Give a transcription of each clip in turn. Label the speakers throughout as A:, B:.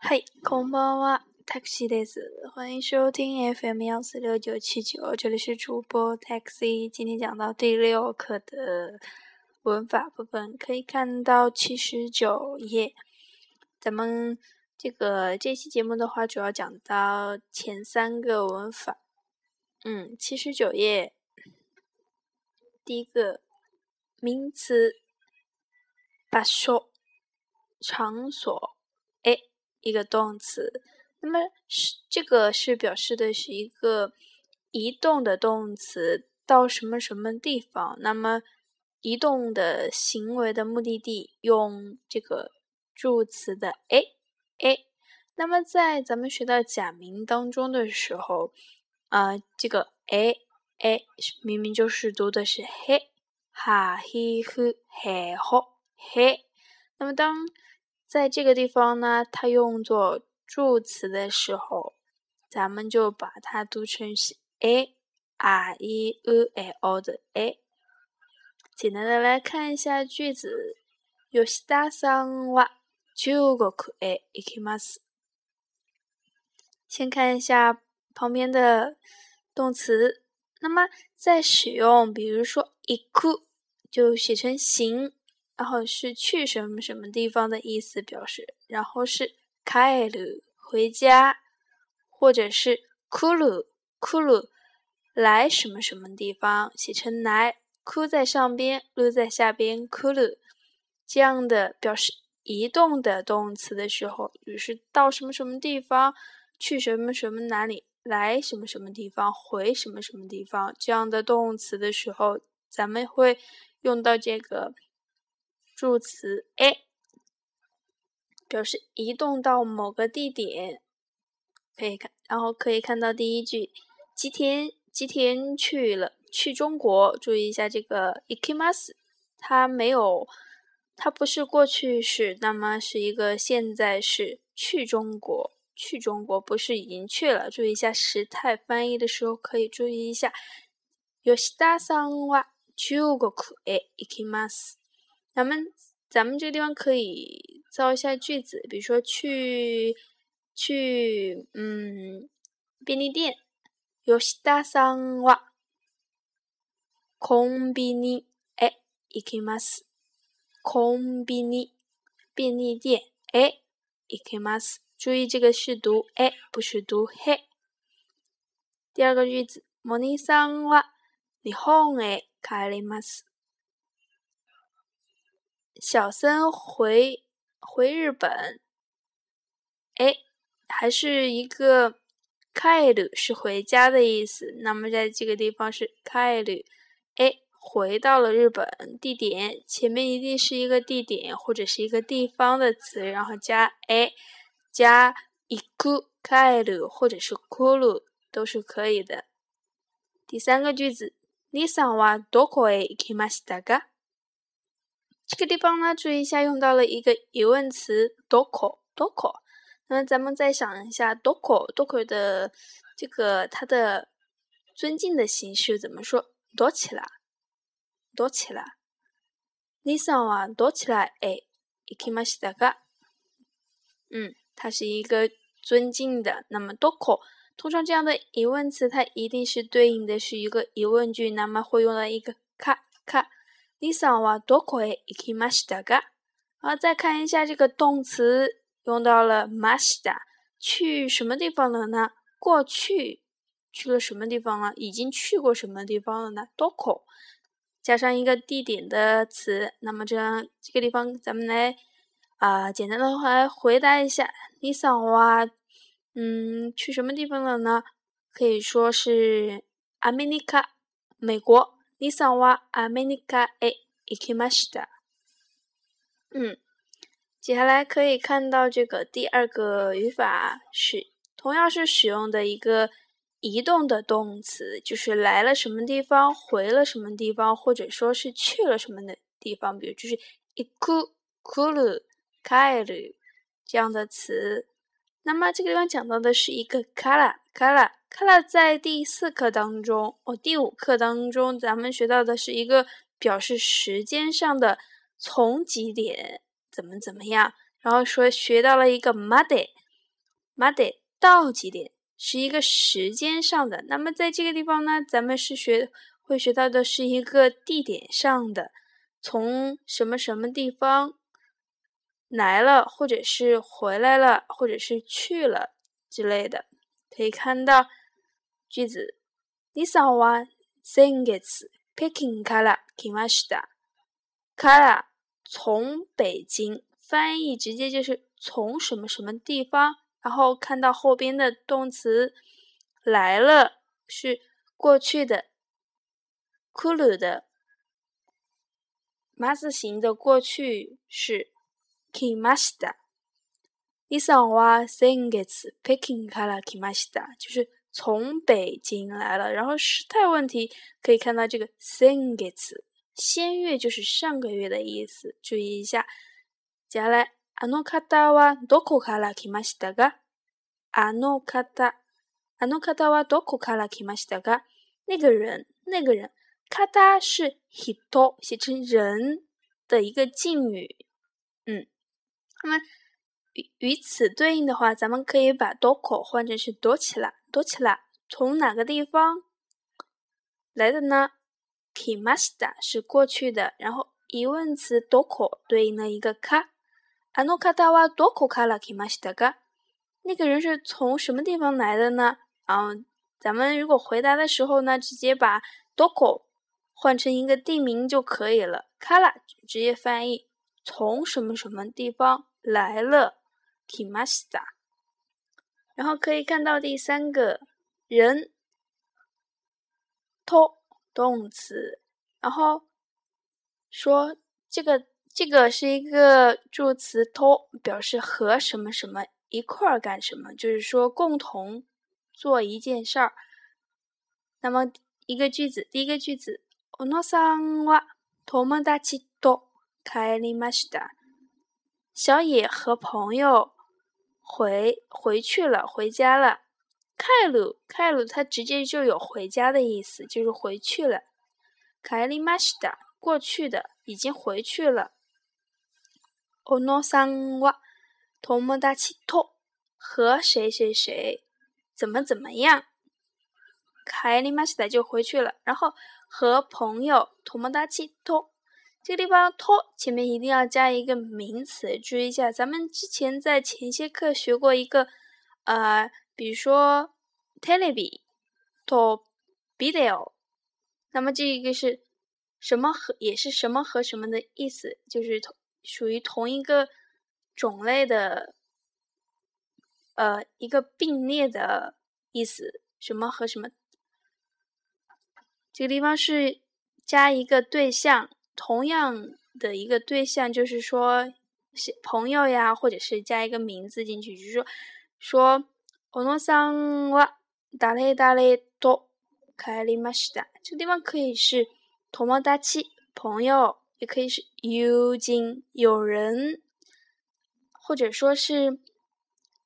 A: 嗨，こんばんは、taxi です。欢迎收听 FM 幺四六九七九，这里是主播 taxi。今天讲到第六课的文法部分，可以看到七十九页。咱们这个这期节目的话，主要讲到前三个文法。嗯，七十九页，第一个名词。把所场所，哎， 一个动词，那么是这个是表示的是一个移动的动词，到什么什么地方？那么移动的行为的目的地用这个助词的哎哎。那么在咱们学到假名当中的时候，啊，这个哎哎明明就是读的是嘿哈嘿呼嘿吼。嘿，那么当在这个地方呢，它用作助词的时候，咱们就把它读成是 a r e u l 的 a。简单的来看一下句子：吉田さんは中国へ行きます。先看一下旁边的动词，那么在使用，比如说行く，就写成行。 然后是去什么什么地方的意思表示，然后是帰る回家，或者是来る来る来什么什么地方，写成来，く在上边，る在下边，来る这样的表示移动的动词的时候，于是到什么什么地方，去什么什么哪里，来什么什么地方，回什么什么地方这样的动词的时候，咱们会用到这个。 助词 a 表示移动到某个地点，可以看，然后可以看到第一句，吉田吉田去了去中国，注意一下这个 ikimas，它没有，它不是过去式，那么是一个现在式，去中国去中国不是已经去了，注意一下时态翻译的时候可以注意一下，吉田さんは中国へ行きます。 咱们咱们这个地方可以造一下句子，比如说去去嗯便利店。吉田さんはコンビニへ行きます。コンビニ便利店へ行きます。注意这个是读え，不是读へ。第二个句子、モニさんは日本へ帰ります。 小森回回日本，哎，还是一个帰る是回家的意思。那么在这个地方是帰る，哎，回到了日本地点，前面一定是一个地点或者是一个地方的词，然后加哎，加行く帰る或者是来る都是可以的。第三个句子，你さんはどこへ行きましたか？ 这个地方呢，注意一下，用到了一个疑问词 “doko doko”。那么咱们再想一下 “doko doko” 的这个它的尊敬的形式怎么说？多起来，多起来。你上啊，多起来哎，行きましたか？嗯，它是一个尊敬的。那么 “doko” 通常这样的疑问词，它一定是对应的是一个疑问句，那么会用到一个かか。 你上はどこへ行きましたか？然后再看一下这个动词用到了ました，去什么地方了呢？过去去了什么地方了？已经去过什么地方了呢？どこ加上一个地点的词，那么这样这个地方咱们来啊简单的话来回答一下，你上は嗯去什么地方了呢？可以说是アメリカ，美国。 你上はアメリカへ行きました。嗯，接下来可以看到这个第二个语法是同样是使用的一个移动的动词，就是来了什么地方，回了什么地方，或者说是去了什么的地方，比如就是行く、来る、帰る这样的词。那么这个地方讲到的是一个卡拉卡拉 卡拉，在第四课当中，哦，第五课当中，咱们学到的是一个表示时间上的从几点怎么怎么样，然后说学到了一个 Monday，Monday 到几点，是一个时间上的。那么在这个地方呢，咱们是学会学到的是一个地点上的，从什么什么地方来了，或者是回来了，或者是去了之类的。可以看到句子：你上は先月北京から来ました。から从北京。翻译直接就是从什么什么地方，然后看到后边的动词来了是过去的，k u l u 的马字形的过去是 kimashita。以上は先月北京から来ました，就是 从北京来了。然后时态问题可以看到这个先月，先月就是上个月的意思，注意一下。接下来，あの方はどこから来ましたか？あの方、あの方はどこから来ましたか？那个人，那个人，方是人，写成人的一个敬语。嗯，那么与与此对应的话，咱们可以把どこ换成是どちら、 どちら，从哪个地方来的呢？来ました是过去的，然后疑问词どこ对应了一个か。あの方はどこから来ましたか？那个人是从什么地方来的呢？啊，咱们如果回答的时候呢，直接把どこ换成一个地名就可以了。から直接翻译从什么什么地方来了，来ました。 然后可以看到第三个人，と动词，然后说这个。这个是一个助词 to，表示和什么什么一块儿干什么，就是说共同做一件事儿。那么一个句子，第一个句子，小野さんは友達と帰りました。小野和朋友 回回去了，回家了。帰る帰る，它直接就有回家的意思，就是回去了。帰りました，过去的，已经回去了。小野さんは友達と和谁谁谁怎么怎么样？帰りました就回去了。然后和朋友友達と 这个地方と前面一定要加一个名词，注意一下。咱们之前在前些课学过一个呃，比如说テレビとビデオ，那么这一个是什么和也是什么和什么的意思，就是同。属于同一个种类的，呃，一个并列的意思。什么和什么？这个地方是加一个对象， 同样的一个对象，就是说朋友呀，或者是加一个名字进去，就是说说小野さんは誰々と帰りました。这个地方可以是友達朋友。也可以是友人、有人，或者说是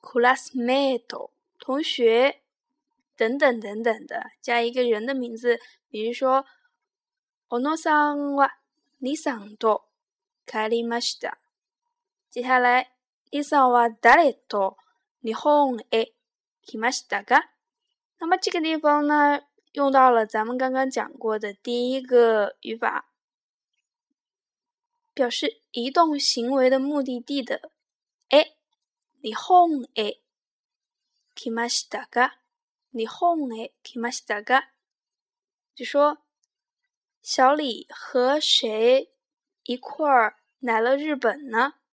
A: classmate 同学等等等等的，加一个人的名字，比如说小野さんは 李さんと帰りました。接下来，李さんは誰と日本へ来ましたか？那么这个地方呢，用到了咱们刚刚讲过的第一个语法。表示移动行为的目的地的，え、日本へ来ましたか？日本へ来ましたか？就说 小李和谁一块儿来了日本呢？